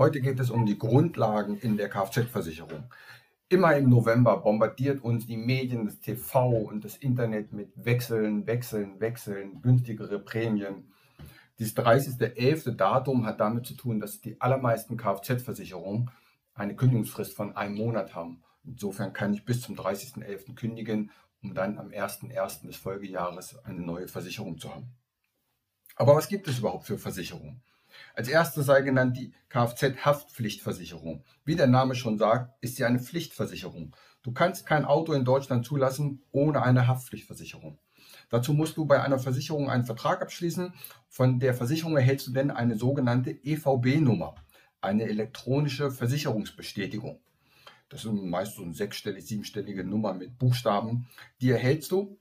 Heute geht es um die Grundlagen in der Kfz-Versicherung. Immer im November bombardiert uns die Medien, das TV und das Internet mit Wechseln, Wechseln, Wechseln, günstigere Prämien. Dieses 30.11. Datum hat damit zu tun, dass die allermeisten Kfz-Versicherungen eine Kündigungsfrist von einem Monat haben. Insofern kann ich bis zum 30.11. kündigen, um dann am 1.1. des Folgejahres eine neue Versicherung zu haben. Aber was gibt es überhaupt für Versicherungen? Als erstes sei genannt die Kfz-Haftpflichtversicherung. Wie der Name schon sagt, ist sie eine Pflichtversicherung. Du kannst kein Auto in Deutschland zulassen ohne eine Haftpflichtversicherung. Dazu musst du bei einer Versicherung einen Vertrag abschließen. Von der Versicherung erhältst du denn eine sogenannte EVB-Nummer, eine elektronische Versicherungsbestätigung. Das ist meist so eine sechsstellige, siebenstellige Nummer mit Buchstaben. Die erhältst du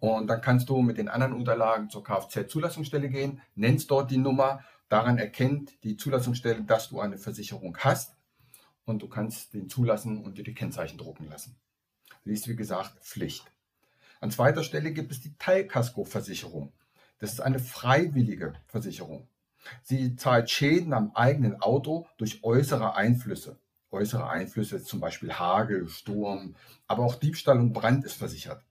und dann kannst du mit den anderen Unterlagen zur Kfz-Zulassungsstelle gehen, nennst dort die Nummer Daran erkennt die Zulassungsstelle, dass du eine Versicherung hast und du kannst den zulassen und dir die Kennzeichen drucken lassen. Das ist wie gesagt Pflicht. An zweiter Stelle gibt es die Teilkaskoversicherung. Das ist eine freiwillige Versicherung. Sie zahlt Schäden am eigenen Auto durch äußere Einflüsse. Äußere Einflüsse zum Beispiel Hagel, Sturm, aber auch Diebstahl und Brand ist versichert.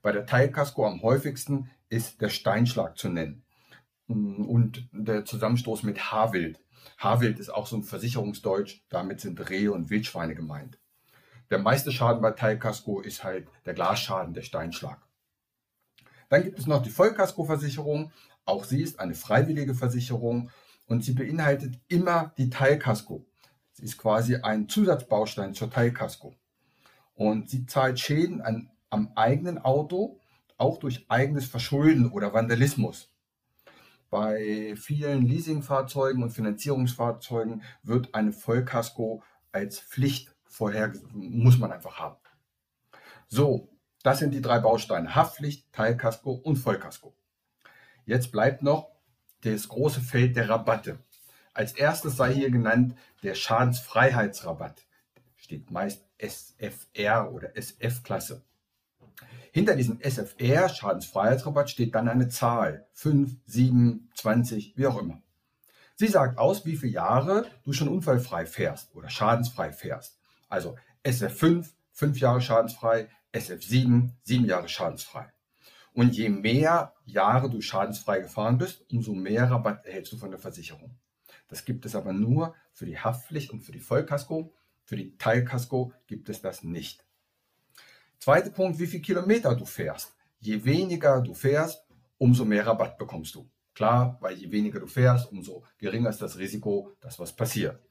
Bei der Teilkasko am häufigsten ist der Steinschlag zu nennen. Mm, und der Zusammenstoß mit Haarwild. Haarwild ist auch so ein Versicherungsdeutsch, damit sind Rehe und Wildschweine gemeint. Der meiste Schaden bei Teilkasko ist halt der Glasschaden, der Steinschlag. Dann gibt es noch die Vollkaskoversicherung. Auch sie ist eine freiwillige Versicherung und sie beinhaltet immer die Teilkasko. Sie ist quasi ein Zusatzbaustein zur Teilkasko. Und sie zahlt Schäden an, am eigenen Auto, auch durch eigenes Verschulden oder Vandalismus. Bei vielen Leasingfahrzeugen und Finanzierungsfahrzeugen wird eine Vollkasko als Pflicht vorher, muss man einfach haben. So, das sind die drei Bausteine. Haftpflicht, Teilkasko und Vollkasko. Jetzt bleibt noch das große Feld der Rabatte. Als erstes sei hier genannt der Schadensfreiheitsrabatt. Steht meist SFR oder SF-Klasse. Hinter diesem SFR, Schadensfreiheitsrabatt, steht dann eine Zahl. 5, 7, 20, wie auch immer. Sie sagt aus, wie viele Jahre du schon unfallfrei fährst oder schadensfrei fährst. Also SF5, 5 Jahre schadensfrei, SF7, 7 Jahre schadensfrei. Und je mehr Jahre du schadensfrei gefahren bist, umso mehr Rabatt erhältst du von der Versicherung. Das gibt es aber nur für die Haftpflicht und für die Vollkasko. Für die Teilkasko gibt es das nicht. Zweiter Punkt, wie viel Kilometer du fährst. Je weniger du fährst, umso mehr Rabatt bekommst du. Klar, weil je weniger du fährst, umso geringer ist das Risiko, dass was passiert.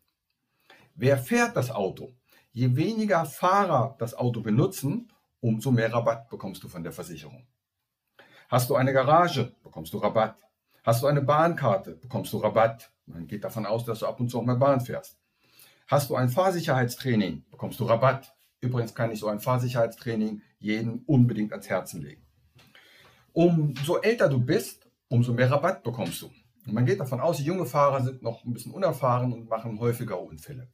Wer fährt das Auto? Je weniger Fahrer das Auto benutzen, umso mehr Rabatt bekommst du von der Versicherung. Hast du eine Garage, bekommst du Rabatt. Hast du eine Bahnkarte, bekommst du Rabatt. Man geht davon aus, dass du ab und zu auch mal Bahn fährst. Hast du ein Fahrsicherheitstraining, bekommst du Rabatt. Übrigens kann ich so ein Fahrsicherheitstraining jedem unbedingt ans Herzen legen. Umso älter du bist, umso mehr Rabatt bekommst du. Und man geht davon aus, junge Fahrer sind noch ein bisschen unerfahren und machen häufiger Unfälle.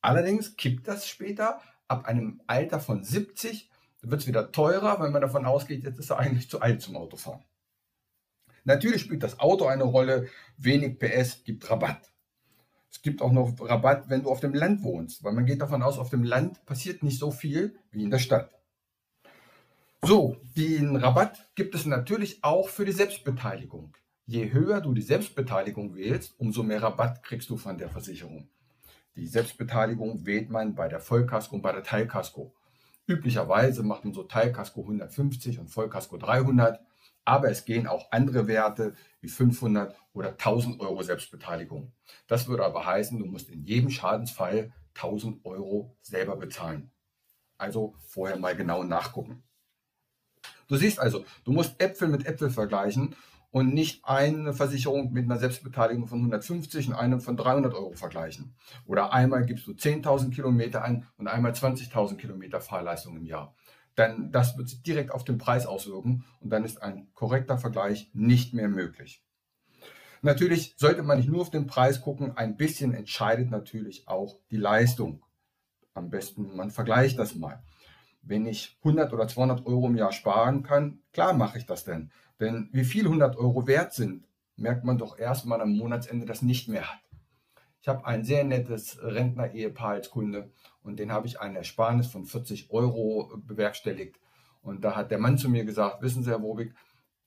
Allerdings kippt das später ab einem Alter von 70, wird es wieder teurer, weil man davon ausgeht, jetzt ist er eigentlich zu alt zum Autofahren. Natürlich spielt das Auto eine Rolle, wenig PS gibt Rabatt. Es gibt auch noch Rabatt, wenn du auf dem Land wohnst, weil man geht davon aus, auf dem Land passiert nicht so viel wie in der Stadt. So, den Rabatt gibt es natürlich auch für die Selbstbeteiligung. Je höher du die Selbstbeteiligung wählst, umso mehr Rabatt kriegst du von der Versicherung. Die Selbstbeteiligung wählt man bei der Vollkasko und bei der Teilkasko. Üblicherweise macht man so Teilkasko 150 und Vollkasko 300, aber es gehen auch andere Werte wie 500 oder 1000 Euro Selbstbeteiligung. Das würde aber heißen, du musst in jedem Schadensfall 1000 Euro selber bezahlen. Also vorher mal genau nachgucken. Du siehst also, du musst Äpfel mit Äpfel vergleichen und nicht eine Versicherung mit einer Selbstbeteiligung von 150 und eine von 300 Euro vergleichen. Oder einmal gibst du 10.000 Kilometer an und einmal 20.000 Kilometer Fahrleistung im Jahr. Denn das wird sich direkt auf den Preis auswirken und dann ist ein korrekter Vergleich nicht mehr möglich. Natürlich sollte man nicht nur auf den Preis gucken, ein bisschen entscheidet natürlich auch die Leistung. Am besten, man vergleicht das mal. Wenn ich 100 oder 200 Euro im Jahr sparen kann, klar mache ich das denn. Denn wie viel 100 Euro wert sind, merkt man doch erst mal am Monatsende das nicht mehr. Ich habe ein sehr nettes Rentner-Ehepaar als Kunde und den habe ich eine Ersparnis von 40 Euro bewerkstelligt. Und da hat der Mann zu mir gesagt, wissen Sie, Herr Wobig,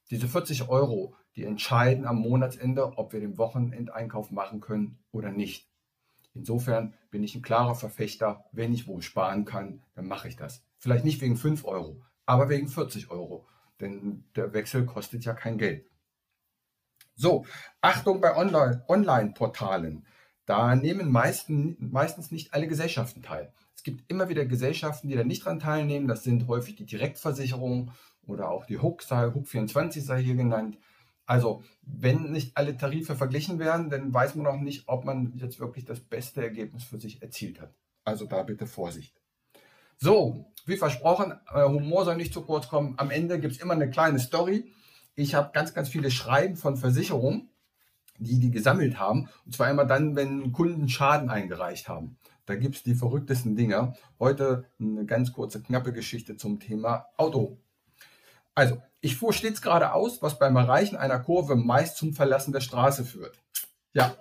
diese 40 Euro, die entscheiden am Monatsende, ob wir den Wochenendeinkauf machen können oder nicht. Insofern bin ich ein klarer Verfechter, wenn ich wo sparen kann, dann mache ich das. Vielleicht nicht wegen 5 Euro, aber wegen 40 Euro denn der Wechsel kostet ja kein Geld. So, Achtung bei Online-Portalen. Da nehmen meisten, meistens nicht alle Gesellschaften teil. Es gibt immer wieder Gesellschaften, die da nicht dran teilnehmen. Das sind häufig die Direktversicherungen oder auch die HUK, HUK 24 sei hier genannt. Also, wenn nicht alle Tarife verglichen werden, dann weiß man noch nicht, ob man jetzt wirklich das beste Ergebnis für sich erzielt hat. Also da bitte Vorsicht. So, wie versprochen, äh, Humor soll nicht zu kurz kommen. Am Ende gibt es immer eine kleine Story. Ich habe ganz, ganz viele Schreiben von Versicherungen, die die gesammelt haben. Und zwar immer dann, wenn Kunden Schaden eingereicht haben. Da gibt es die verrücktesten Dinge. Heute eine ganz kurze, knappe Geschichte zum Thema Auto. Also, ich fuhr stets geradeaus, was beim Erreichen einer Kurve meist zum Verlassen der Straße führt. Ja,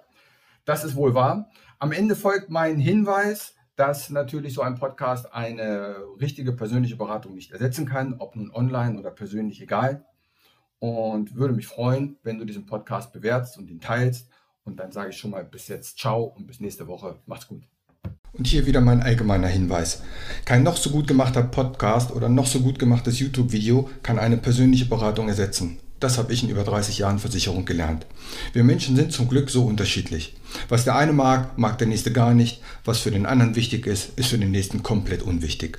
das ist wohl wahr. Am Ende folgt mein Hinweis, dass natürlich so ein Podcast eine richtige persönliche Beratung nicht ersetzen kann, ob nun online oder persönlich, egal. Und würde mich freuen, wenn du diesen Podcast bewertest und ihn teilst. Und dann sage ich schon mal bis jetzt ciao und bis nächste Woche. Macht's gut. Und hier wieder mein allgemeiner Hinweis. Kein noch so gut gemachter Podcast oder noch so gut gemachtes YouTube-Video kann eine persönliche Beratung ersetzen. Das habe ich in über 30 Jahren Versicherung gelernt. Wir Menschen sind zum Glück so unterschiedlich. Was der eine mag, mag der nächste gar nicht. Was für den anderen wichtig ist, ist für den nächsten komplett unwichtig.